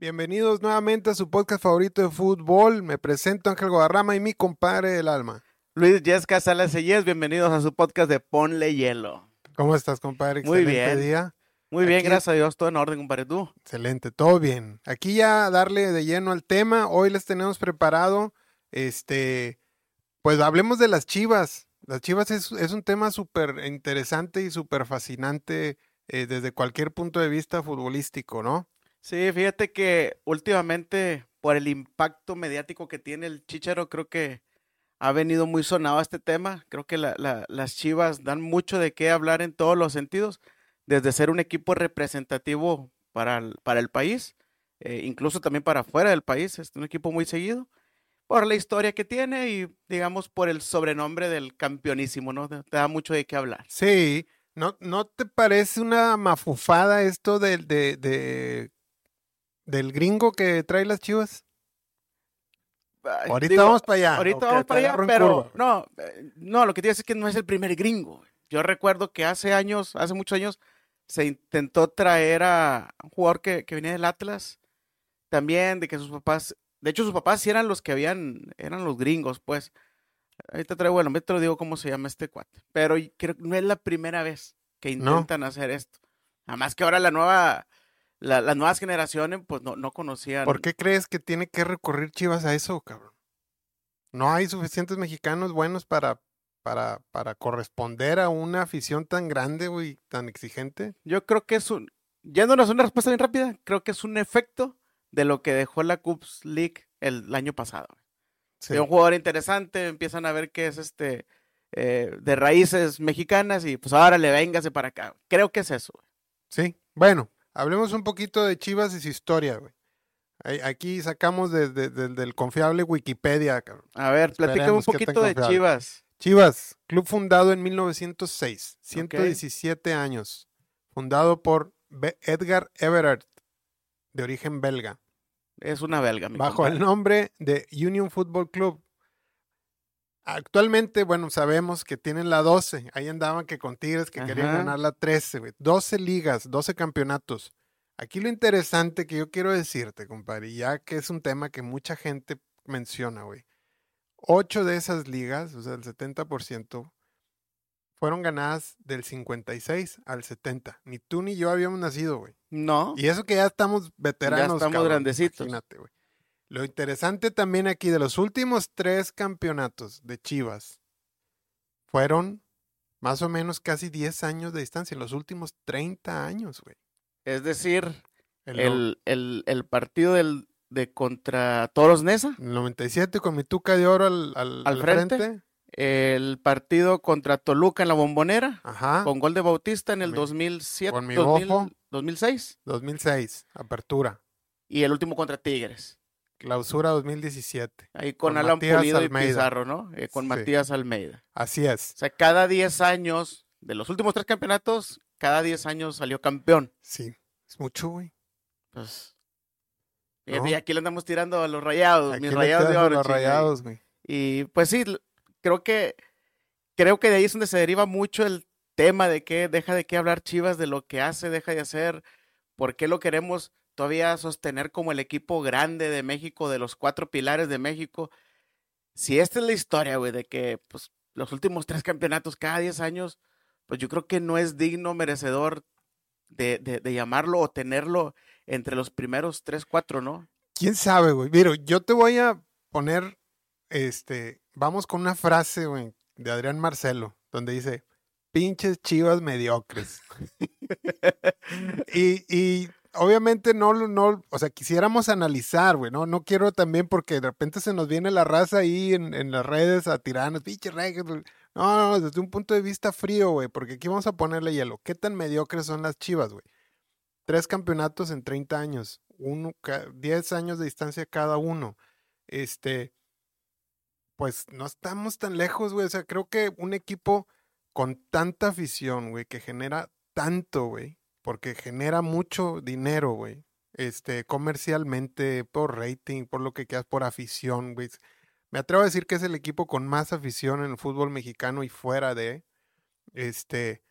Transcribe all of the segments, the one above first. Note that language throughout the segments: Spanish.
Bienvenidos nuevamente a su podcast favorito de fútbol. Me presento Ángel Guadarrama y mi compadre del alma. Luis Yesca Salas Sellés, bienvenidos a su podcast de Ponle Hielo. ¿Cómo estás, compadre? Muy Excelente bien. día. Muy bien, Aquí- gracias a Dios, todo en orden, compadre. ¿Tú? Excelente, todo bien. Aquí ya darle de lleno al tema. Hoy les tenemos preparado, este, pues hablemos de las chivas. Las chivas es, es un tema súper interesante y súper fascinante eh, desde cualquier punto de vista futbolístico, ¿no? Sí, fíjate que últimamente, por el impacto mediático que tiene el Chicharo, creo que ha venido muy sonado este tema. Creo que la- la- las chivas dan mucho de qué hablar en todos los sentidos, desde ser un equipo representativo para el, para el país, eh, incluso también para fuera del país, es un equipo muy seguido, por la historia que tiene y, digamos, por el sobrenombre del campeonísimo, ¿no? Te da mucho de qué hablar. Sí, ¿no, no te parece una mafufada esto de, de- del gringo que trae las chivas? Ay, Ahorita digo, vamos para allá. Ahorita vamos para allá, pero curva. no, eh, no, lo que te digo es que no es el primer gringo. Yo recuerdo que hace años, hace muchos años, se intentó traer a un jugador que, que venía del Atlas, también de que sus papás, de hecho sus papás sí eran los que habían, eran los gringos, pues. Ahorita traigo el nombre, te lo digo cómo se llama este cuate. Pero creo que no es la primera vez que No. intentan hacer esto. Además que ahora la nueva, la- las nuevas generaciones, pues no, no conocían. ¿Por qué crees que tiene que recurrir Chivas a eso, cabrón? No hay suficientes mexicanos buenos para, para, para corresponder a una afición tan grande, güey, tan exigente. Yo creo que es un, yéndonos a una respuesta bien rápida, creo que es un efecto de lo que dejó la Cups League el, el año pasado. Sí. De un jugador interesante, empiezan a ver que es este eh, de raíces mexicanas y pues ahora le véngase para acá. Creo que es eso. güey. Sí. Bueno, hablemos un poquito de Chivas y su historia, güey. Aquí sacamos de- de- de- del confiable Wikipedia, cabrón. A ver, platícame un poquito de. Chivas. Chivas, club fundado en 1906, 117 años, fundado por Be- Edgar Everett, de origen belga. Es una belga, mi bajo el nombre de Union Football Club. Actualmente, bueno, sabemos que tienen la 12. Ahí andaban que con Tigres que querían ganar la 13, güey. 12 ligas, 12 campeonatos. Aquí lo interesante que yo quiero decirte, compadre, y ya que es un tema que mucha gente menciona, güey. Ocho de esas ligas, o sea, el 70%, fueron ganadas del 56 al 70. Ni tú ni yo habíamos nacido, güey. No, Y eso que ya estamos veteranos. estamos cabrón, grandecitos. Imagínate, güey. Lo interesante también aquí de los últimos tres campeonatos de Chivas fueron más o menos casi 10 años de distancia, en los últimos 30 años, güey. es decir, El, el, el, el partido del, de contra Toros Nesa, el 97 con mi tuca de oro al, al- frente. frente. el partido contra Toluca en la Bombonera, Ajá. con gol de Bautista en el Mi- 2007, con mi 2000 bofo. 2006 2006, apertura. y el último contra Tigres. Clausura 2017. Ahí con, Con Alan Matías Pulido Almeida. y Pizarro, ¿no? Eh, con Sí. Matías Almeida. Así es. O sea, cada 10 años, de los últimos tres campeonatos, cada 10 años salió campeón. Sí. Es mucho, güey. Pues, y aquí le andamos tirando a los rayados, Aquí mis rayados de oro. Los rayados, güey. Y pues sí, creo que creo que de ahí es donde se deriva mucho el tema de que deja de qué hablar Chivas, de lo que hace, deja de hacer, por qué lo queremos todavía sostener como el equipo grande de México, de los cuatro pilares de México. Si esta es la historia, güey, de que pues los últimos tres campeonatos cada 10 años, pues yo creo que no es digno, merecedor de, de, de llamarlo o tenerlo entre los primeros tres, cuatro, ¿no? ¿Quién sabe, güey? Mira, yo te voy a poner, este, vamos con una frase, güey, de Adrián Marcelo, donde dice, pinches chivas mediocres. y, y obviamente no, no, o sea, quisiéramos analizar, güey, ¿no? No quiero también porque de repente se nos viene la raza ahí en, en las redes a tirarnos, pinches reggae. No, no, no, desde un punto de vista frío, güey, porque aquí vamos a ponerle hielo. ¿Qué tan mediocres son las chivas, güey? Tres campeonatos en 30 años, uno, ca- 10 años de distancia cada uno. Este, pues no estamos tan lejos, güey. O sea, creo que un equipo con tanta afición, güey, que genera tanto, güey, porque genera mucho dinero, güey. Este, comercialmente, por rating, por lo que quieras, por afición, güey. Me atrevo a decir que es el equipo con más afición en el fútbol mexicano y fuera de, este,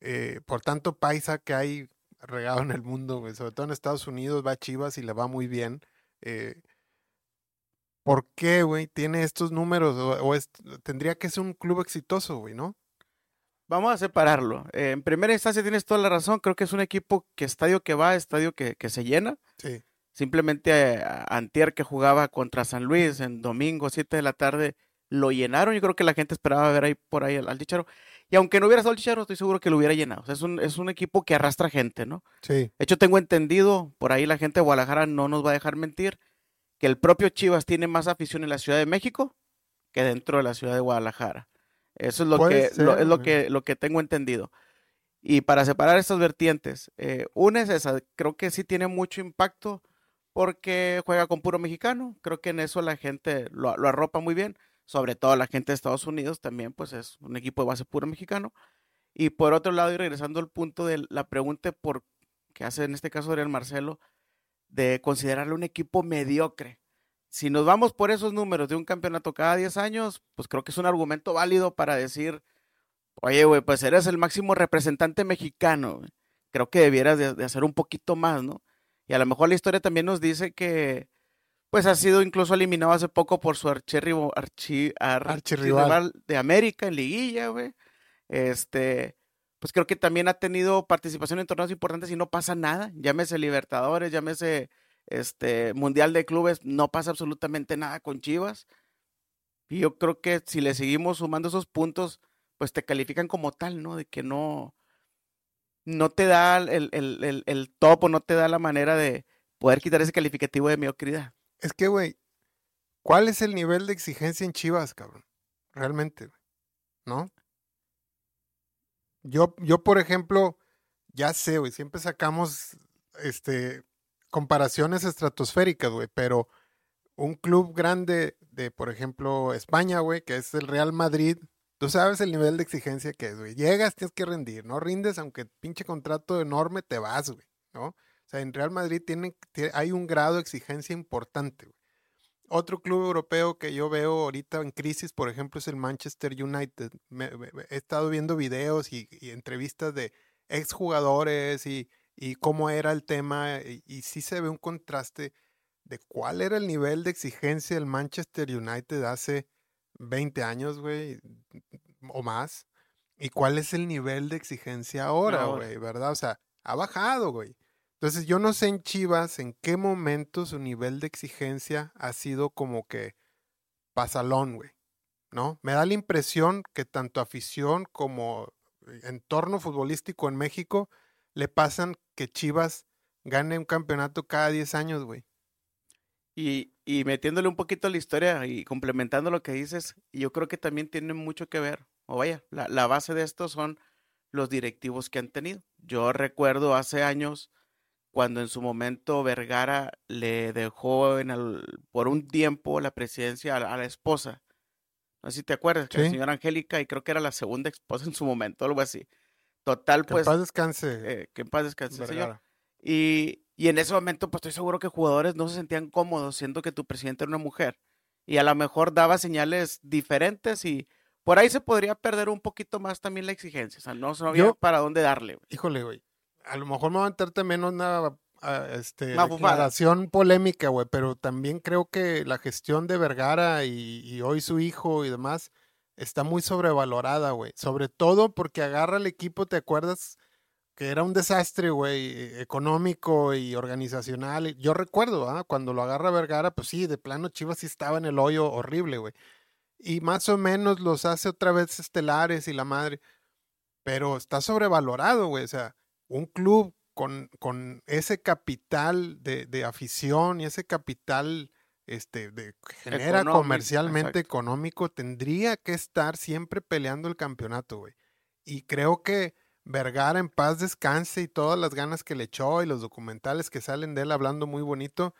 eh, por tanto paisa que hay regado en el mundo, güey. Sobre todo en Estados Unidos va Chivas y le va muy bien. Eh, ¿Por qué, güey? Tiene estos números o, tendría que ser un club exitoso, güey, ¿no? Vamos a separarlo. Eh, en primera instancia tienes toda la razón. Creo que es un equipo que estadio que va, estadio que, se llena. Sí. Simplemente eh, Antier que jugaba contra San Luis en domingo, 7 de la tarde, lo llenaron. Yo creo que la gente esperaba ver ahí por ahí al, al Chicharo. Y aunque no hubiera estado el Chicharo, estoy seguro que lo hubiera llenado. es, un, es un equipo que arrastra gente, ¿no? Sí. De hecho, tengo entendido, por ahí la gente de Guadalajara no nos va a dejar mentir, que el propio Chivas tiene más afición en la Ciudad de México que dentro de la ciudad de Guadalajara. Eso es lo, que, es lo, que, lo que tengo entendido. Y para separar estas vertientes, eh, una es esa, creo que sí tiene mucho impacto porque juega con puro mexicano, creo que en eso la gente lo, arropa muy bien, sobre todo la gente de Estados Unidos también, pues es un equipo de base puro mexicano. Y por otro lado, y regresando al punto de la pregunta por que hace en este caso Adrián Marcelo, de considerarlo un equipo mediocre si nos vamos por esos números de un campeonato cada 10 años, pues creo que es un argumento válido para decir, oye, güey, pues eres el máximo representante mexicano. Creo que debieras de, hacer un poquito más, ¿no? Y a lo mejor la historia también nos dice que, pues ha sido incluso eliminado hace poco por su archirrival de América en liguilla, güey. Este, pues creo que también ha tenido participación en torneos importantes y no pasa nada. Llámese Libertadores, llámese este Mundial de Clubes, no pasa absolutamente nada con Chivas. Y yo creo que si le seguimos sumando esos puntos, pues te califican como tal, ¿no? De que no, no te da el, el, el, top o no te da la manera de poder quitar ese calificativo de mediocridad. Es que, güey, ¿cuál es el nivel de exigencia en Chivas, cabrón? Realmente, ¿no? Yo, yo, por ejemplo, ya sé, güey, siempre sacamos este comparaciones estratosféricas, güey, pero un club grande de, por ejemplo, España, güey, que es el Real Madrid, tú sabes el nivel de exigencia que es, güey. Llegas, tienes que rendir, no rindes, aunque pinche contrato enorme te vas, güey, ¿no? O sea, en Real Madrid tiene, hay un grado de exigencia importante, güey. Otro club europeo que yo veo ahorita en crisis, por ejemplo, es el Manchester United. he estado viendo videos y, y entrevistas de exjugadores y y cómo era el tema, y, sí se ve un contraste de cuál era el nivel de exigencia del Manchester United hace 20 años, güey, o más, y cuál es el nivel de exigencia ahora, güey, ¿verdad? O sea, ha bajado, güey. Entonces yo no sé en Chivas en qué momento su nivel de exigencia ha sido como que pasalón, güey, ¿no? Me da la impresión que tanto afición como entorno futbolístico en México le pasan que Chivas gane un campeonato cada 10 años, güey. Y, y, metiéndole un poquito a la historia y complementando lo que dices, yo creo que también tiene mucho que ver, o vaya, la, la base de esto son los directivos que han tenido. Yo recuerdo hace años cuando en su momento Vergara le dejó en el, por un tiempo la presidencia a, la esposa. No sé si te acuerdas, la señora Angélica, y creo que era la segunda esposa en su momento, algo así. Total, pues. Que en paz descanse. Eh, que en paz descanse, señor. Y, y, en ese momento, pues estoy seguro que jugadores no se sentían cómodos siendo que tu presidente era una mujer. Y a lo mejor daba señales diferentes y por ahí se podría perder un poquito más también la exigencia. O sea, no sabía para dónde darle. Híjole, güey. A lo mejor me va a entrar también una ah, este, declaración polémica, güey, pero también creo que la gestión de Vergara y, y hoy su hijo y demás está muy sobrevalorada, güey. Sobre todo porque agarra el equipo, ¿te acuerdas? Que era un desastre, güey, e, económico y organizacional. Yo recuerdo, ¿ah? Cuando lo agarra Vergara, pues sí, de plano Chivas sí estaba en el hoyo horrible, güey. Y más o menos los hace otra vez estelares y la madre. Pero está sobrevalorado, güey. O sea, un club con, con ese capital de, de afición y ese capital este, de, genera comercialmente económico, tendría que estar siempre peleando el campeonato, güey. Y creo que Vergara en paz descanse y todas las ganas que le echó y los documentales que salen de él hablando muy bonito,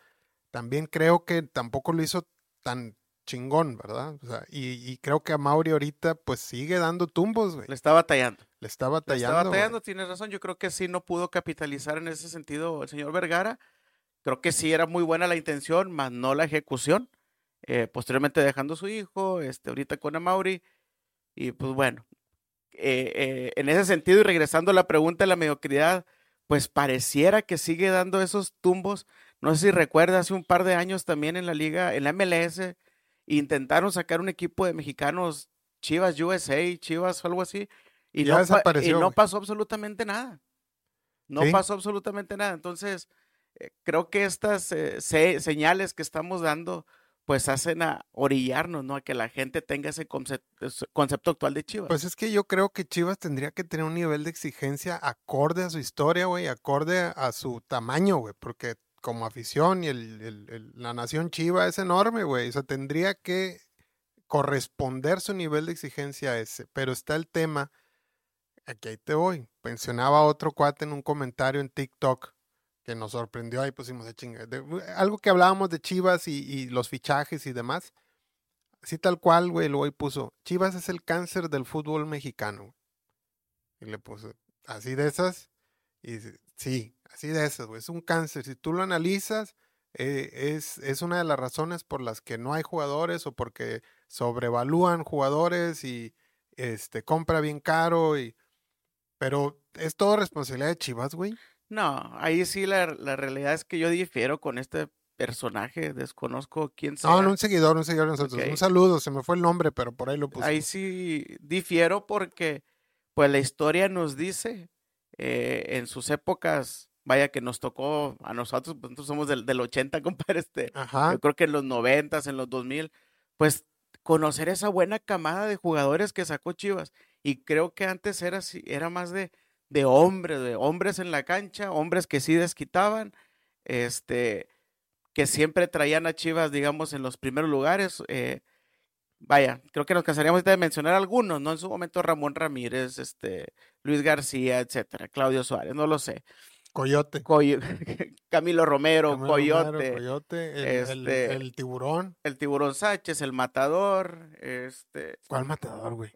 también creo que tampoco lo hizo tan chingón, ¿verdad? O sea, y, creo que a Mauri ahorita pues sigue dando tumbos, güey. Le está batallando. Le está batallando. Le está batallando, tienes razón. Yo creo que sí no pudo capitalizar en ese sentido el señor Vergara. Creo que sí era muy buena la intención, más no la ejecución. Eh, posteriormente dejando a su hijo, este, ahorita con Amaury. Y pues bueno, eh, eh, en ese sentido y regresando a la pregunta de la mediocridad, pues pareciera que sigue dando esos tumbos. No sé si recuerda, hace un par de años también en la liga, en la MLS, intentaron sacar un equipo de mexicanos, Chivas USA, Chivas o algo así, y, no, y no pasó absolutamente nada. No Sí. pasó absolutamente nada. Entonces, eh, creo que estas eh, se- señales que estamos dando, pues hacen a orillarnos, ¿no? A que la gente tenga ese concep- ese concepto actual de Chivas. Pues es que yo creo que Chivas tendría que tener un nivel de exigencia acorde a su historia, güey, acorde a su tamaño, güey, porque como afición y el- la nación Chiva es enorme, güey, o sea, tendría que corresponder su nivel de exigencia a ese, pero está el tema, aquí ahí te voy, mencionaba otro cuate en un comentario en TikTok que nos sorprendió, ahí pusimos de chinga, algo que hablábamos de Chivas y, los fichajes y demás, así tal cual, güey, luego ahí puso, Chivas es el cáncer del fútbol mexicano. Y le puso, así de esas, y dice, sí, así de esas, güey, es un cáncer. Si tú lo analizas, eh, es, es una de las razones por las que no hay jugadores o porque sobrevalúan jugadores y este compra bien caro y pero es todo responsabilidad de Chivas, güey. No, ahí sí la, la realidad es que yo difiero con este personaje, desconozco quién sea. No, no, un seguidor, un seguidor de nosotros. Un saludo, se me fue el nombre, pero por ahí lo puse. Ahí sí difiero porque pues la historia nos dice eh, en sus épocas, vaya que nos tocó a nosotros, pues nosotros somos del, del 80, compadre, este, Ajá. yo creo que en los 90, en los 2000, pues conocer esa buena camada de jugadores que sacó Chivas. Y creo que antes era así, era más de, de hombres, de hombres en la cancha, hombres que sí desquitaban, este, que siempre traían a Chivas, digamos, en los primeros lugares. eh, vaya, creo que nos cansaríamos de mencionar algunos, ¿no? En su momento Ramón Ramírez, este, Luis García, etcétera, Claudio Suárez, no lo sé. Coyote. Coyo- Camilo Romero, Camilo Coyote, Romero, Coyote, el, el- este- el tiburón. el Tiburón Sánchez, el Matador, este, ¿Cuál matador, güey?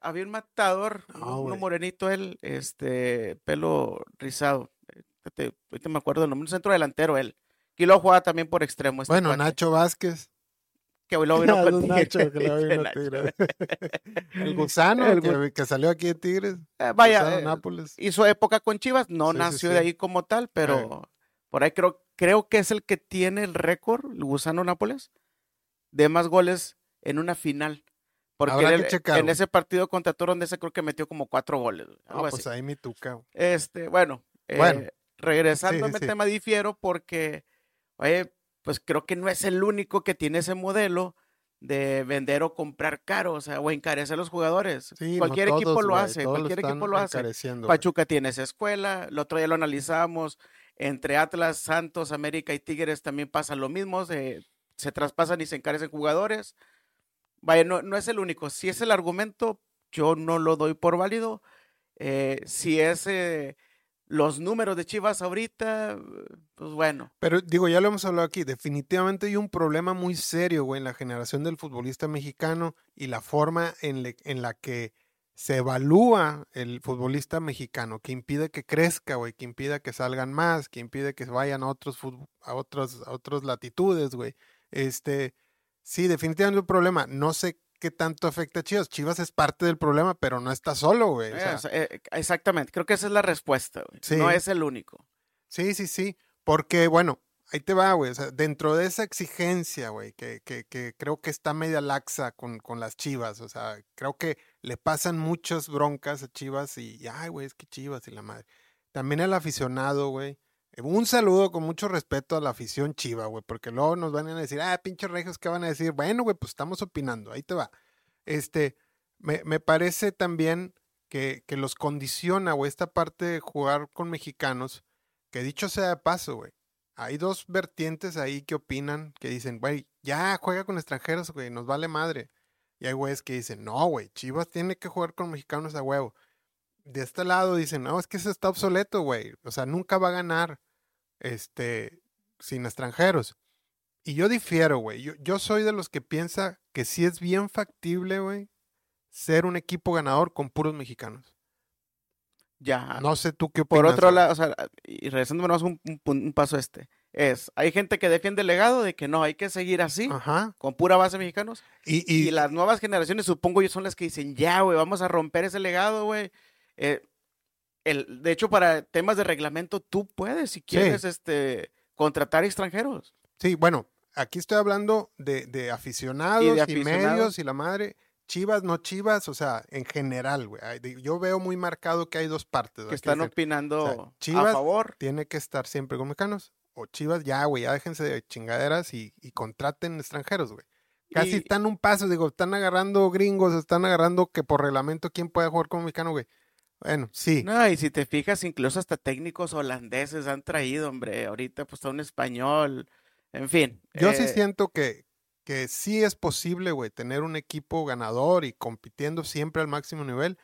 Había un matador, No, uno- morenito él, este, pelo rizado, ahorita me acuerdo el nombre, un centro delantero él, y luego jugaba también por extremo. este Bueno, cuate, Nacho Vázquez. Que luego vino Ah, con Tigres, Nacho, que ese vino. Tigres. El gusano El que, que salió aquí de Tigres. Eh, vaya, eh, Nápoles. hizo época con Chivas, no Sí, nació sí. de ahí como tal, pero por ahí creo, creo que es el que tiene el récord, el Gusano Nápoles, de más goles en una final. Porque que checar, en ese partido contra Torondes creo que metió como cuatro goles, algo pues así. ahí mi tuca. Este, bueno, Bueno. eh, regresando Sí, sí, al sí. tema difiero porque, oye, pues creo que no es el único que tiene ese modelo de vender o comprar caro, o sea, o encarecer a los jugadores. Sí, no cualquier equipo todos, lo güey, hace, todos cualquier equipo lo hace. Pachuca tiene esa escuela, el otro día lo analizamos, entre Atlas, Santos, América y Tigres también pasa lo mismo, se, se traspasan y se encarecen jugadores. Vaya, no, no es el único, si es el argumento, yo no lo doy por válido. Eh, si es eh, los números de Chivas ahorita, pues bueno, Pero digo, ya lo hemos hablado aquí, definitivamente hay un problema muy serio, güey, en la generación del futbolista mexicano y la forma en, le- en la que se evalúa el futbolista mexicano, que impide que crezca, güey, que impide que salgan más, que impide que vayan a otros a otros a otras latitudes, güey. Este, sí, definitivamente un problema. No sé qué tanto afecta a Chivas. Chivas es parte del problema, pero no está solo, güey. o eh, sea, sea, eh, exactamente, creo que esa es la respuesta, güey. Sí. no es el único. Sí, sí, sí. Porque, bueno, ahí te va, güey. O sea, dentro de esa exigencia, güey, que, que, que creo que está media laxa con, con las chivas. O sea, creo que le pasan muchas broncas a chivas y, y, ay, güey, es que chivas y la madre. También el aficionado, güey. Un saludo con mucho respeto a la afición chiva, güey, porque luego nos van a decir, ah, pinches regios, ¿qué van a decir? Bueno, güey, pues estamos opinando, ahí te va. Este, me, me parece también que, que los condiciona, güey, esta parte de jugar con mexicanos, que dicho sea de paso, güey, hay dos vertientes ahí que opinan, que dicen, güey, ya juega con extranjeros, güey, nos vale madre. Y hay güeyes que dicen, no, güey, Chivas tiene que jugar con mexicanos a huevo. De este lado dicen, no, es que eso está obsoleto, güey. O sea, nunca va a ganar este, sin extranjeros. Y yo difiero, güey. Yo, yo soy de los que piensa que sí es bien factible, güey, ser un equipo ganador con puros mexicanos. Ya. No sé tú qué opinas. Por otro lado, o sea, y regresando más un, un pun- un paso este, es, hay gente que defiende el legado de que no, hay que seguir así, Ajá. con pura base mexicanos, Y, y, y, las nuevas generaciones, supongo yo, son las que dicen, ya, güey, vamos a romper ese legado, güey. Eh, el, de hecho, para temas de reglamento, tú puedes, si quieres, este, contratar extranjeros. Sí, bueno, aquí estoy hablando de, de aficionados y, de medios aficionados. y la madre. Chivas, no chivas, o sea, en general, güey. Yo veo muy marcado que hay dos partes. que están opinando o sea, Chivas a favor. tiene que estar siempre con mexicanos. O Chivas, ya, güey, ya déjense de chingaderas y, y contraten extranjeros, güey. Casi Y- están un paso, digo, están agarrando gringos, están agarrando que por reglamento quién puede jugar como mexicano, güey. Bueno, sí. No, y si te fijas, incluso hasta técnicos holandeses han traído, hombre. Ahorita pues está un español. En fin. Yo sí eh, siento que, que sí es posible, güey, tener un equipo ganador y compitiendo siempre al máximo nivel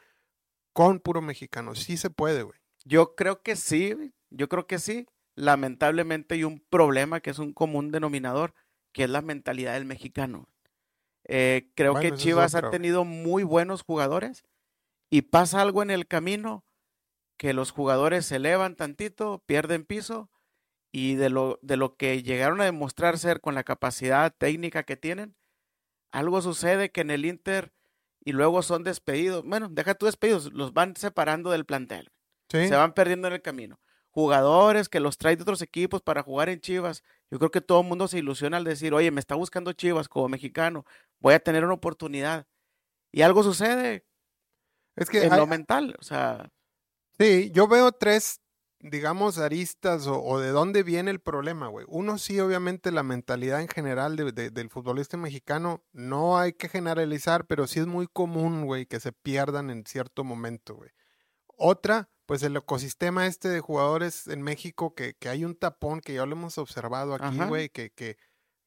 con puro mexicano. Sí se puede, güey. Yo creo que sí, yo creo que sí. Lamentablemente hay un problema que es un común denominador, que es la mentalidad del mexicano. Eh, creo Bueno, que Chivas ha tenido muy buenos jugadores y pasa algo en el camino que los jugadores se elevan tantito, pierden piso y de lo, de lo que llegaron a demostrar ser con la capacidad técnica que tienen, algo sucede que en el Inter y luego son despedidos. Bueno, deja tú despedidos, los van separando del plantel Sí. se van perdiendo en el camino. Jugadores que los trae de otros equipos para jugar en Chivas. Yo creo que todo el mundo se ilusiona al decir, oye, me está buscando Chivas como mexicano, voy a tener una oportunidad. Y algo sucede Es que en hay- lo mental. O sea, Sí, yo veo tres, digamos, aristas o, o de dónde viene el problema, güey. Uno sí, obviamente, la mentalidad en general de- de- del futbolista mexicano, no hay que generalizar, pero sí es muy común, güey, que se pierdan en cierto momento, güey. Otra, pues el ecosistema este de jugadores en México, que, que hay un tapón que ya lo hemos observado aquí, Ajá. güey, que, que,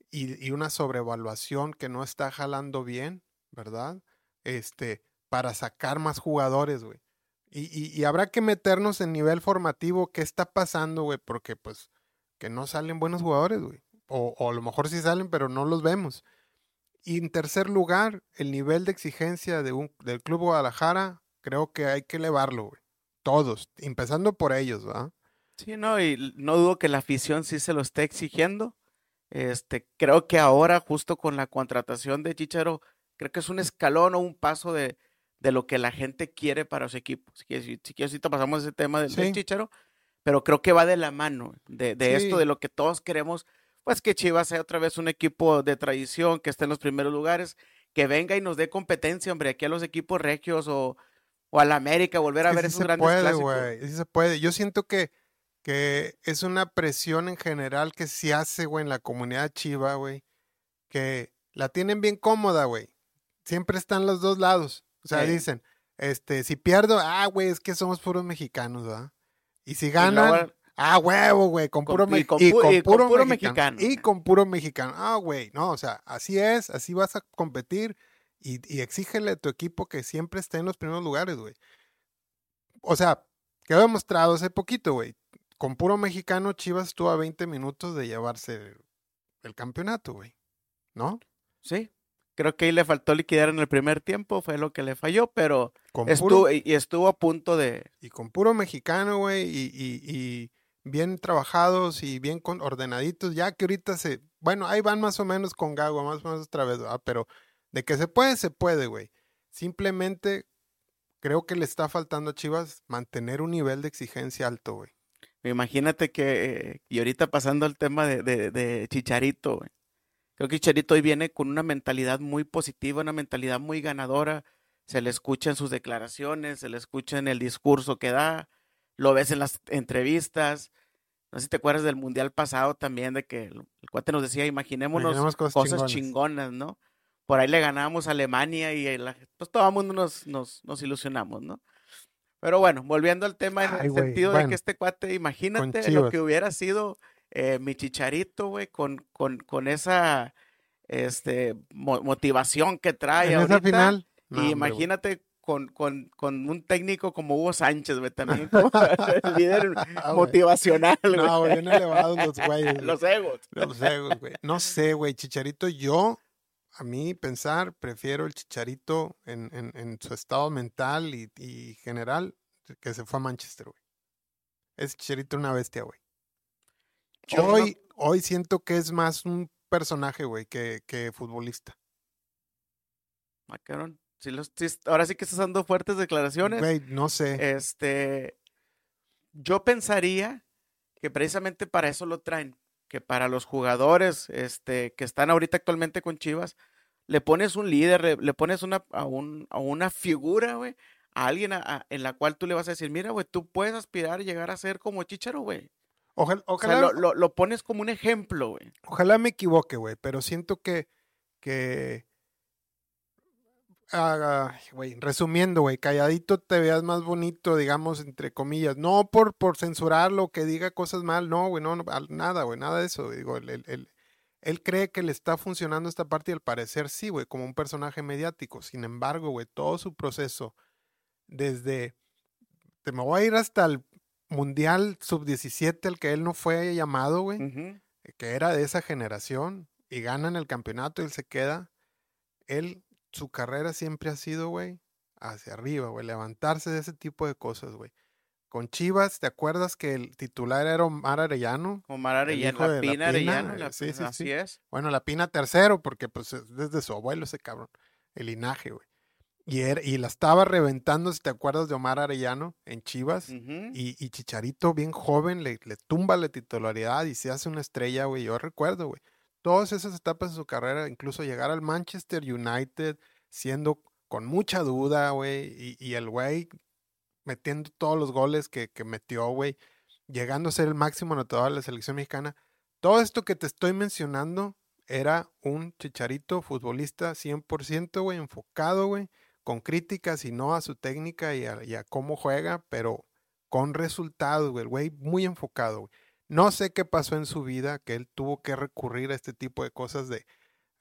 y, y una sobrevaluación que no está jalando bien, ¿verdad? Este, para sacar más jugadores, güey. Y, y, habrá que meternos en nivel formativo, qué está pasando, güey, porque pues que no salen buenos jugadores, güey. O, o a lo mejor sí salen, pero no los vemos. Y en tercer lugar, el nivel de exigencia de un, del Club Guadalajara, creo que hay que elevarlo, güey. Todos, empezando por ellos, ¿verdad? sí, no, y no dudo que la afición sí se lo esté exigiendo. Este, creo que ahora, justo con la contratación de Chicharo, creo que es un escalón o un paso de, de lo que la gente quiere para su equipo. Si quieres, si ahorita pasamos ese tema del, del Sí. Chicharo, pero creo que va de la mano de, de esto, Sí. de lo que todos queremos, pues que Chivas sea otra vez un equipo de tradición, que esté en los primeros lugares, que venga y nos dé competencia, hombre, aquí a los equipos regios o, o a la América, volver a que ver sí esos se grandes puede, clásicos. güey. Sí se puede. Yo siento que, que es una presión en general que se hace, güey, en la comunidad chiva, güey. Que la tienen bien cómoda, güey. Siempre están los dos lados. O sea, Sí. dicen, este, si pierdo, ah, güey, es que somos puros mexicanos, ¿verdad? Y si Y ganan, luego- ah, huevo, güey, con Con- puro y con y con y puro puro mexicano. mexicano, Y con puro mexicano. Ah, güey, no, o sea, así es, así vas a competir y, y exígele a tu equipo que siempre esté en los primeros lugares, güey. O sea, quedó demostrado hace poquito, güey. Con puro mexicano, Chivas estuvo a 20 minutos de llevarse el, el campeonato, güey. ¿No? Sí, creo que ahí le faltó liquidar en el primer tiempo, fue lo que le falló, pero Con estuvo, puro, y estuvo a punto de, y con puro mexicano, güey, y, y- y bien trabajados y bien con, ordenaditos, ya que ahorita se, bueno, ahí van más o menos con Gago, más o menos otra vez, ¿verdad? Pero de que se puede, se puede, güey. Simplemente creo que le está faltando a Chivas mantener un nivel de exigencia alto, güey. Imagínate que, eh, y ahorita pasando al tema de, de- de Chicharito, güey. Creo que Chicharito hoy viene con una mentalidad muy positiva, una mentalidad muy ganadora. Se le escucha en sus declaraciones, se le escucha en el discurso que da, lo ves en las entrevistas. No sé si te acuerdas del mundial pasado también, de que el, el cuate nos decía, imaginémonos cosas cosas chingonas. chingonas, ¿no? Por ahí le ganábamos a Alemania y la- pues todo el mundo nos, nos, nos ilusionamos, ¿no? Pero bueno, volviendo al tema en Ay, el sentido de que este cuate, imagínate lo que hubiera sido eh, mi chicharito, güey, con, con, con esa este, mo- motivación que trae En esa ahorita. final. y hombre, imagínate con, con, con un técnico como Hugo Sánchez, güey, también como líder Ah, motivacional, güey. No, güey, bien elevados los güeyes. güey. Los egos. Los egos, güey. No sé, güey. Chicharito, yo, a mí pensar, prefiero el Chicharito en, en, en su estado mental y, y general que se fue a Manchester, güey. Ese Chicharito es una bestia, güey. Yo no- Hoy, hoy siento que es más un personaje, güey, que, que futbolista. Ah, cabrón. Sí los- ahora sí que estás dando fuertes declaraciones. Güey, no sé. Este, yo pensaría que precisamente para eso lo traen, que para los jugadores este, que están ahorita actualmente con Chivas, le pones un líder, le, pones una, a, un, a una figura, güey, a alguien en la cual tú le vas a decir, mira, güey, tú puedes aspirar a llegar a ser como Chicharo, güey. Ojalá, ojalá lo, lo, pones como un ejemplo, güey. Ojalá me equivoque, güey, pero siento que, que güey, resumiendo, güey, calladito te veas más bonito, digamos, entre comillas. No por, por censurarlo, que diga cosas mal, no, güey, no, nada, güey, nada de eso. Digo, él, él, cree que le está funcionando esta parte y al parecer sí, güey, como un personaje mediático. Sin embargo, güey, todo su proceso, desde, te me voy a ir hasta el Mundial Sub-17, el que él no fue llamado, güey, que era de esa generación, y ganan el campeonato y él se queda. Él su carrera siempre ha sido, güey, hacia arriba, güey, levantarse de ese tipo de cosas, güey. Con Chivas, ¿te acuerdas que el titular era Omar Arellano? Omar Arellano, la Pina, Arellano, la sí, sí, así es. Bueno, la Pina tercero, porque pues desde su abuelo ese cabrón, el linaje, güey. Y, y la estaba reventando, si te acuerdas de Omar Arellano en Chivas. y, y, Chicharito, bien joven, le, le tumba la titularidad y se hace una estrella, güey. Yo recuerdo, güey todas esas etapas de su carrera, incluso llegar al Manchester United siendo con mucha duda, güey, y, el güey metiendo todos los goles que, metió, güey, llegando a ser el máximo anotador de la selección mexicana. Todo esto que te estoy mencionando era un chicharito futbolista 100%, güey, enfocado, güey, con críticas y no a su técnica y a, y a cómo juega, pero con resultados, güey, el güey muy enfocado, güey. No sé qué pasó en su vida que él tuvo que recurrir a este tipo de cosas de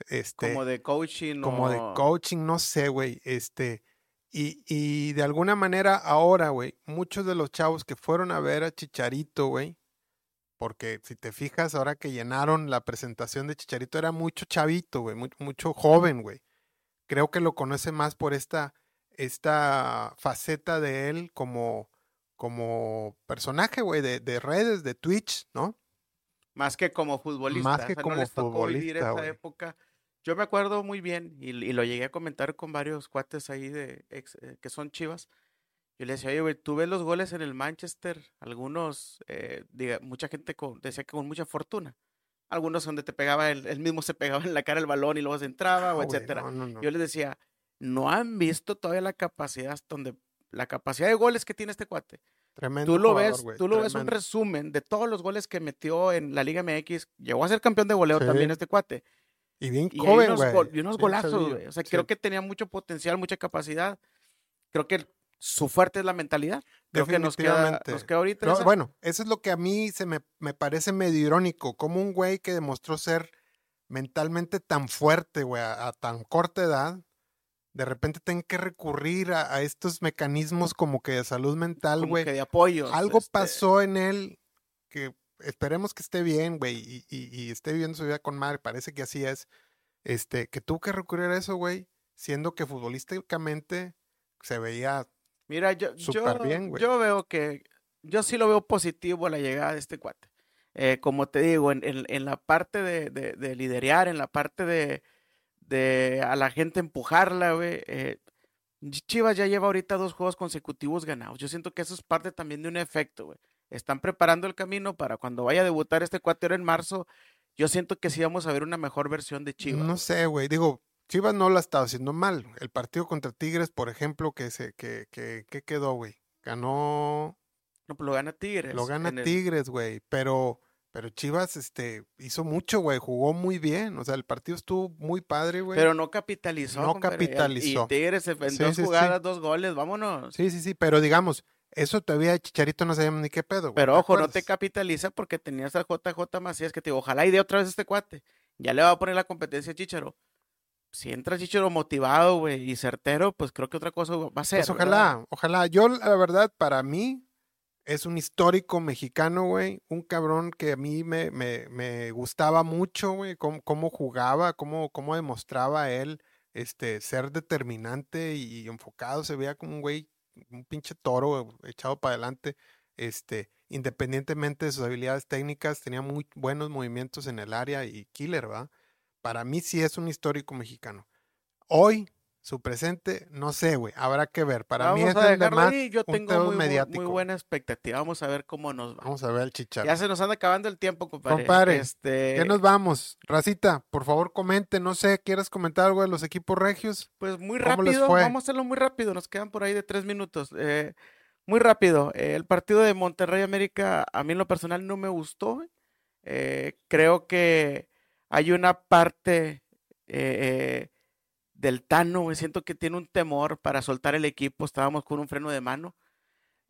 este como de coaching como de coaching, no sé, güey, este y, y de alguna manera ahora, güey, muchos de los chavos que fueron a ver a Chicharito, güey, porque si te fijas, ahora que llenaron la presentación de Chicharito era mucho chavito, güey, mucho joven, güey. Creo que lo conoce más por esta, esta faceta de él como, como personaje, güey, de, de, redes, de Twitch, ¿no? Más que como futbolista. Más que como futbolista. esa época. Yo me acuerdo muy bien y, lo llegué a comentar con varios cuates ahí de eh, que son chivas. Yo le decía, oye, güey, tú ves los goles en el Manchester, algunos, eh, diga, mucha gente decía que con mucha fortuna. Algunos donde te pegaba, el, mismo se pegaba en la cara el balón y luego se entraba, o ah, etcétera. Yo les decía, no han visto todavía la capacidad donde la capacidad de goles que tiene este cuate. Tremendo. Tú lo ves, tú lo ves un resumen de todos los goles que metió en la Liga MX. Llegó a ser campeón de goleo también este cuate. Y bien joven, güey. Y unos golazos, güey. O sea, creo que tenía mucho potencial, mucha capacidad. Creo que su fuerte es la mentalidad. Creo que nos queda, nos queda ahorita. Bueno, eso es lo que a mí se me, me parece medio irónico. Como un güey que demostró ser mentalmente tan fuerte, güey, a tan corta edad, de repente tengo que recurrir a, estos mecanismos como que de salud mental, güey. que de apoyo. Algo este pasó en él que esperemos que esté bien, güey, y, y, esté viviendo su vida con madre, parece que así es. Este, que tuvo que recurrir a eso, güey, siendo que futbolísticamente se veía Mira, yo, yo, bien, güey. Yo veo que, yo sí lo veo positivo la llegada de este cuate. Eh, como te digo, en, en, la parte de, de, de liderar, en la parte de, de a la gente empujarla, güey. Eh, Chivas ya lleva ahorita dos juegos consecutivos ganados. Yo siento que eso es parte también de un efecto, güey. Están preparando el camino para cuando vaya a debutar este cuatero en marzo. Yo siento que sí vamos a ver una mejor versión de Chivas. No sé, güey. Digo, Chivas no lo ha estado haciendo mal. El partido contra Tigres, por ejemplo, que se, que, que, que quedó, güey. Ganó. No, pues lo gana Tigres. Lo gana Tigres, güey. Pero pero Chivas este, hizo mucho, güey, jugó muy bien. O sea, el partido estuvo muy padre, güey. Pero no capitalizó. No capitalizó. Y Tigres en dos jugadas, dos goles, vámonos. Sí, sí, sí, pero digamos, eso todavía Chicharito no sabíamos ni qué pedo. Pero ojo, no te capitaliza porque tenías al JJ Macías que te digo, ojalá y de otra vez este cuate. Ya le va a poner la competencia a Chicharo. Si entra Chicharo motivado, güey, y certero, pues creo que otra cosa va a ser. Pues ojalá, ojalá. Yo, la verdad, para mí, es un histórico mexicano, güey. Un cabrón que a mí me, me, me gustaba mucho, güey. Cómo, jugaba, cómo, cómo demostraba él este, ser determinante y enfocado. Se veía como un güey, un pinche toro echado para adelante. Este, independientemente de sus habilidades técnicas, tenía muy buenos movimientos en el área y killer, ¿va? Para mí sí es un histórico mexicano. Hoy su presente, no sé, güey, habrá que ver. Para mí es a el de dejarlo más ahí. Yo un tengo muy, mediático. muy buena expectativa. Vamos a ver cómo nos va. Vamos a ver el chicharro. Ya se nos anda acabando el tiempo, compadre. Compadre, Este, ¿Qué nos vamos? Racita, por favor comente, no sé, ¿quieres comentar algo de los equipos regios? Pues muy ¿Cómo les rápido, vamos a hacerlo muy rápido, nos quedan por ahí de tres minutos. Eh, muy rápido, eh, el partido de Monterrey América a mí en lo personal no me gustó. Eh, creo que hay una parte eh, eh, del Tano, güey, siento que tiene un temor para soltar el equipo, estábamos con un freno de mano.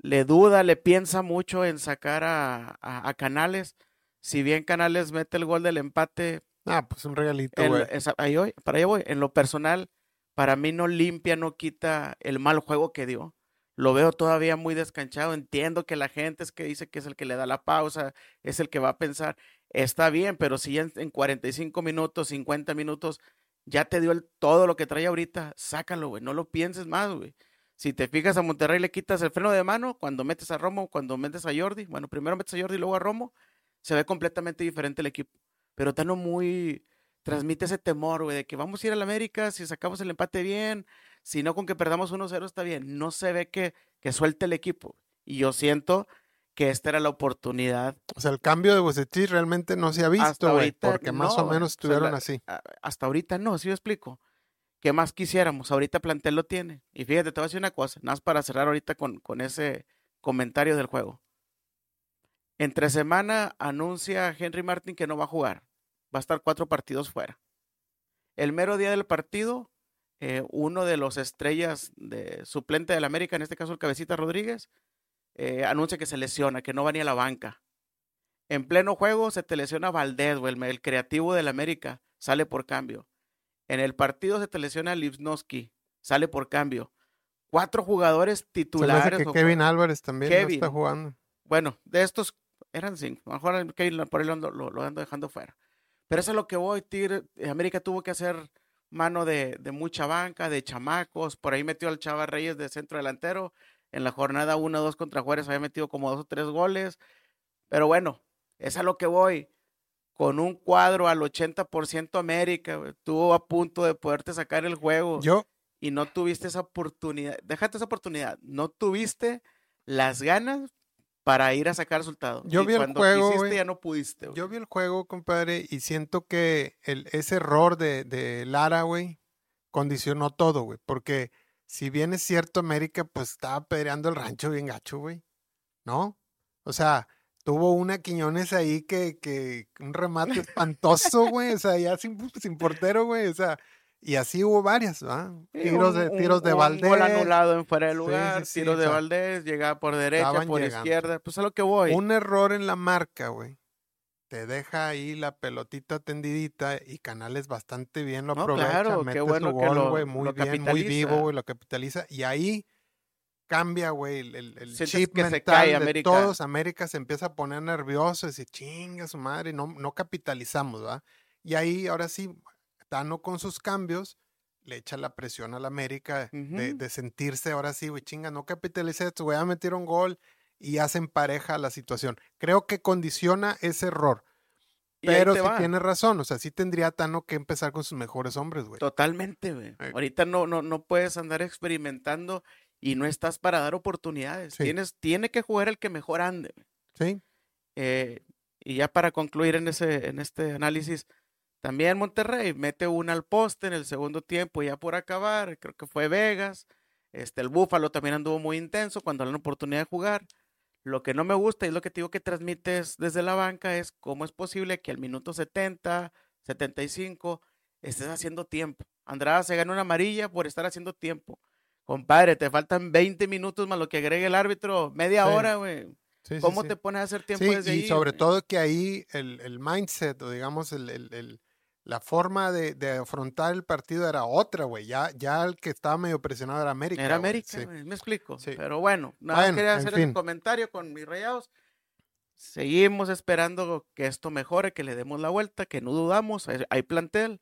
Le duda, le piensa mucho en sacar a, a- a Canales. Si bien Canales mete el gol del empate, Ah, pues un regalito, en- güey. esa- ahí voy, para allá voy. En lo personal, para mí no limpia, no quita el mal juego que dio. Lo veo todavía muy descanchado. Entiendo que la gente es que dice que es el que le da la pausa, es el que va a pensar. Está bien, pero si en, en 45 minutos, 50 minutos, ya te dio todo lo que trae ahorita, sácalo, güey. No lo pienses más, güey. Si te fijas a Monterrey, le quitas el freno de mano cuando metes a Romo, cuando metes a Jordi. Bueno, primero metes a Jordi y luego a Romo. Se ve completamente diferente el equipo. Pero Tano muy, transmite ese temor, güey, de que vamos a ir a la América, si sacamos el empate bien, si no con que perdamos 1-0 está bien. No se ve que, que suelte el equipo. Y yo siento que esta era la oportunidad. O sea, el cambio de Bucetich realmente no se ha Hasta visto, ahorita porque más o menos O sea, estuvieron la- así. a- Hasta ahorita no, ¿sí me explico? ¿Qué más quisiéramos? Ahorita plantel lo tiene. Y fíjate, te voy a decir una cosa, nada más para cerrar ahorita con, con ese comentario del juego. Entre semana anuncia Henry Martin que no va a jugar. Va a estar cuatro partidos fuera. El mero día del partido, eh, uno de los estrellas de suplente del América, en este caso el Cabecita Rodríguez, eh, anuncia que se lesiona, que no va ni a la banca. En pleno juego se te lesiona Valdés, el, el creativo del América, sale por cambio. En el partido se te lesiona Lipnowski, sale por cambio. Cuatro jugadores titulares. que Kevin Álvarez también no Kevin. está jugando. bueno, de estos eran cinco. A lo mejor Kevin por ahí lo- lo ando dejando fuera. Pero eso es lo que voy. Tigre, eh, América tuvo que hacer mano de, de mucha banca, de chamacos. Por ahí metió al Chava Reyes de centro delantero. En la jornada 1-2 contra Juárez había metido como dos o tres goles. Pero bueno, es a lo que voy. Con un cuadro al 80% América, estuvo a punto de poderte sacar el juego Yo, y no tuviste esa oportunidad, déjate esa oportunidad, no tuviste las ganas para ir a sacar resultado. Yo Y vi el juego, quisiste ya no pudiste. yo vi el juego, compadre, y siento que el, ese error de, de Lara, güey, condicionó todo, güey. Porque si bien es cierto, América, pues estaba pedreando el rancho bien gacho, güey. ¿No? O sea, tuvo una Quiñones ahí que, que un remate espantoso, güey. O sea, ya sin, sin portero, güey. O sea, y así hubo varias, ¿va? Sí, Tiros de, un- tiros de un Valdés. gol anulado en fuera de lugar, sí, sí, tiros de Valdés, llegaba por derecha, por llegando. izquierda, pues a lo que voy. Un error en la marca, güey. Te deja ahí la pelotita tendidita y Canales bastante bien lo No, aprovecha, claro, qué mete bueno su que gol, lo- güey, muy lo bien, muy vivo, güey, lo capitaliza. Y ahí cambia, güey, el, el- chip que se mental cae de América. todos. América se empieza a poner nervioso, dice, chinga su madre, no, no capitalizamos, ¿va? Y ahí, ahora sí, Tano con sus cambios, le echa la presión a la América de, Ujú. de sentirse, ahora sí, güey, chinga, no capitalicé esto, güey, a meter un gol y hacen pareja la situación. Creo que condiciona ese error. Pero sí va. tiene razón, o sea, sí tendría Tano que empezar con sus mejores hombres, güey. Totalmente, güey. Eh. Ahorita no, no, no puedes andar experimentando y no estás para dar oportunidades. Sí. Tienes, tiene que jugar el que mejor ande. güey. Sí, Eh, y ya para concluir en, ese, en este análisis, también Monterrey mete una al poste en el segundo tiempo, ya por acabar, creo que fue Vegas. Este, el Búfalo también anduvo muy intenso cuando le dan oportunidad de jugar. Lo que no me gusta y es lo que te digo que transmites desde la banca es cómo es posible que al minuto 70, 75 estés haciendo tiempo. Andrada se gana una amarilla por estar haciendo tiempo. Compadre, te faltan 20 minutos más lo que agregue el árbitro, media Sí. hora, güey. sí, ¿Cómo sí. te pones a hacer tiempo Sí, desde y ahí? sobre güey? todo que ahí el, el mindset, o digamos, el, el- el- la forma de, de afrontar el partido era otra, güey. Ya, ya el que estaba medio presionado era América. Era güey, América, sí. güey, me explico. Sí. Pero bueno, nada Bueno, quería hacer el comentario con mis rayados. Seguimos esperando que esto mejore, que le demos la vuelta, que no dudamos, hay, hay plantel.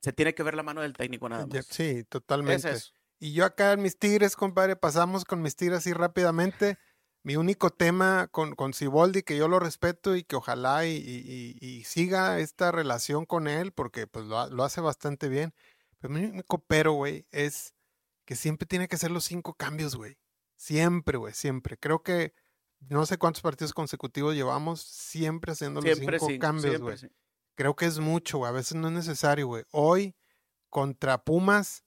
Se tiene que ver la mano del técnico nada más. Sí, Es totalmente. eso. Y yo acá en mis tigres, compadre, pasamos con mis tigres así rápidamente. Mi único tema con, con Siboldi, que yo lo respeto y que ojalá y, y- y- siga esta relación con él, porque pues lo, lo hace bastante bien. Pero mi único pero, güey, es que siempre tiene que ser los cinco cambios, güey. Siempre, güey, siempre. Creo que no sé cuántos partidos consecutivos llevamos siempre haciendo los Siempre cinco sí, cambios, güey. sí. Creo que es mucho, güey. A veces no es necesario, güey. Hoy, contra Pumas,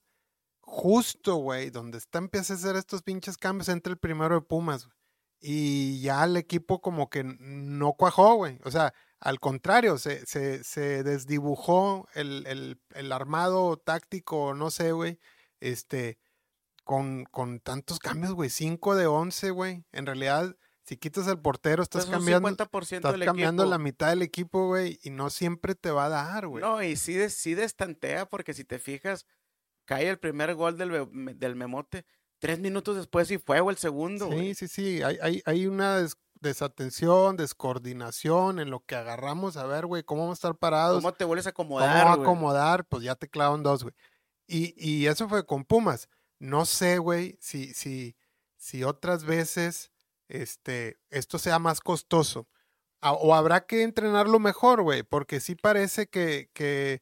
justo, güey, donde está empieza a hacer estos pinches cambios, entra el primero de Pumas, güey. Y ya el equipo como que no cuajó, güey. O sea, al contrario, se, se, se desdibujó el, el, el armado táctico, no sé, güey. Este, con, con tantos cambios, güey. 5 de 11, güey. En realidad, si quitas al portero, estás Entonces, cambiando, 50% estás del cambiando equipo. la mitad del equipo, güey. Y no siempre te va a dar, güey. No, y sí, sí destantea, porque si te fijas, cae el primer gol del, del Memote. Tres minutos después y fue o el segundo. güey. Sí, sí, sí. Hay, hay, hay una des- desatención, descoordinación en lo que agarramos. A ver, güey, ¿cómo vamos a estar parados? ¿Cómo te vuelves a ¿Cómo acomodar? güey? acomodar? Pues ya te clavan dos, güey. Y, y eso fue con Pumas. No sé, güey, si, si, si otras veces este, esto sea más costoso. A- o habrá que entrenarlo mejor, güey, porque sí parece que, que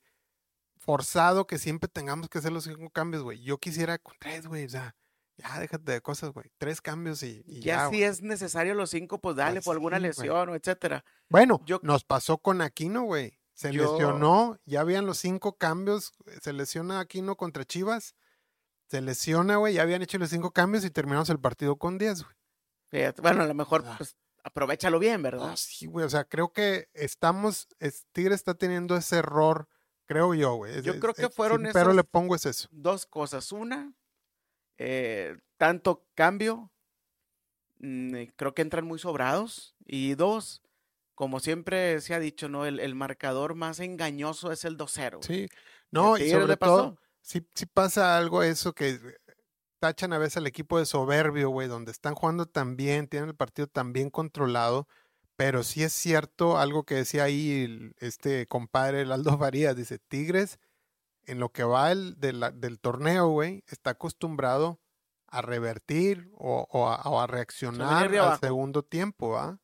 forzado que siempre tengamos que hacer los cinco cambios, güey. Yo quisiera con tres, güey, o sea, ya déjate de cosas, güey. Tres cambios y, y ya. Ya si es necesario los cinco, pues dale Pues por alguna sí, güey. lesión o etcétera. Bueno, Yo- nos pasó con Aquino, güey. Se Yo- lesionó, ya habían los cinco cambios, se lesiona Aquino contra Chivas, se lesiona, güey, ya habían hecho los cinco cambios y terminamos el partido con 10, güey. Bueno, a lo mejor, Ah. pues, aprovechalo bien, ¿verdad? No, sí, güey, o sea, creo que estamos, es- Tigre está teniendo ese error, creo yo, güey. Yo es- creo que es- fueron sí, Pero le esas- pongo es eso. Dos cosas. Una, eh, tanto cambio, mm, eh, creo que entran muy sobrados. Y dos, como siempre se ha dicho, ¿no? El, el marcador más engañoso es el 2-0. güey. Sí, no, y sobre le pasó. todo, sí, sí pasa algo eso que tachan a veces al equipo de soberbio, güey, donde están jugando tan bien, tienen el partido tan bien controlado, pero sí es cierto algo que decía ahí el- este compadre, el Aldo Farías, dice, Tigres, en lo que va el, de la- del torneo, güey, está acostumbrado a revertir o, o a, o a reaccionar al abajo. segundo tiempo, ¿va?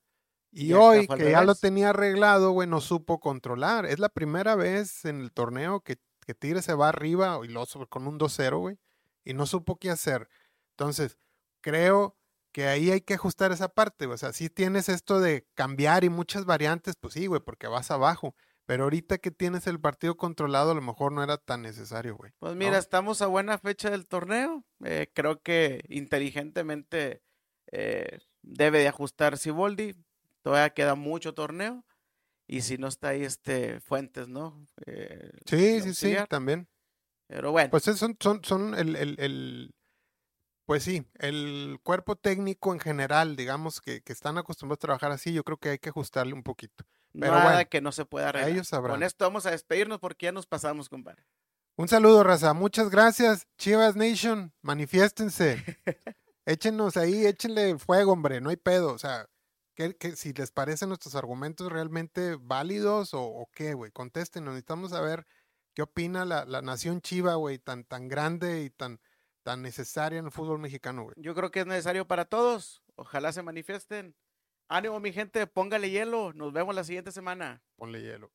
Y, hoy, que ya lo tenía arreglado, güey, no supo controlar. Es la primera vez en el torneo que, que Tigres se va arriba y lo con un 2-0, güey, y no supo qué hacer. Entonces, creo que ahí hay que ajustar esa parte. O sea, si tienes esto de cambiar y muchas variantes, pues sí, güey, porque vas abajo. Pero ahorita que tienes el partido controlado, a lo mejor no era tan necesario, güey. Pues ¿no? mira, estamos a buena fecha del torneo. eh, creo que inteligentemente eh, debe de ajustar Siboldi. Todavía queda mucho torneo. Y si no está ahí este Fuentes, ¿no? Eh, Sí, sí, sí, también. Pero bueno, Pues es- son, son, son el, el, el- pues sí, el cuerpo técnico en general, digamos, que, que están acostumbrados a trabajar así, yo creo que hay que ajustarle un poquito. Pero nada bueno, que no se pueda arreglar. ellos sabrán. Con esto vamos a despedirnos porque ya nos pasamos, compadre. Un saludo, raza. Muchas gracias. Chivas Nation, manifiéstense. Échenos ahí, échenle fuego, hombre. No hay pedo. O sea, que, que si les parecen nuestros argumentos realmente válidos o, o qué, güey. Contéstenos. Necesitamos saber qué opina la, la nación chiva, güey, tan, tan grande y tan, tan necesaria en el fútbol mexicano, güey. Yo creo que es necesario para todos. Ojalá se manifiesten. Ánimo, mi gente, póngale hielo. Nos vemos la siguiente semana. Ponle hielo.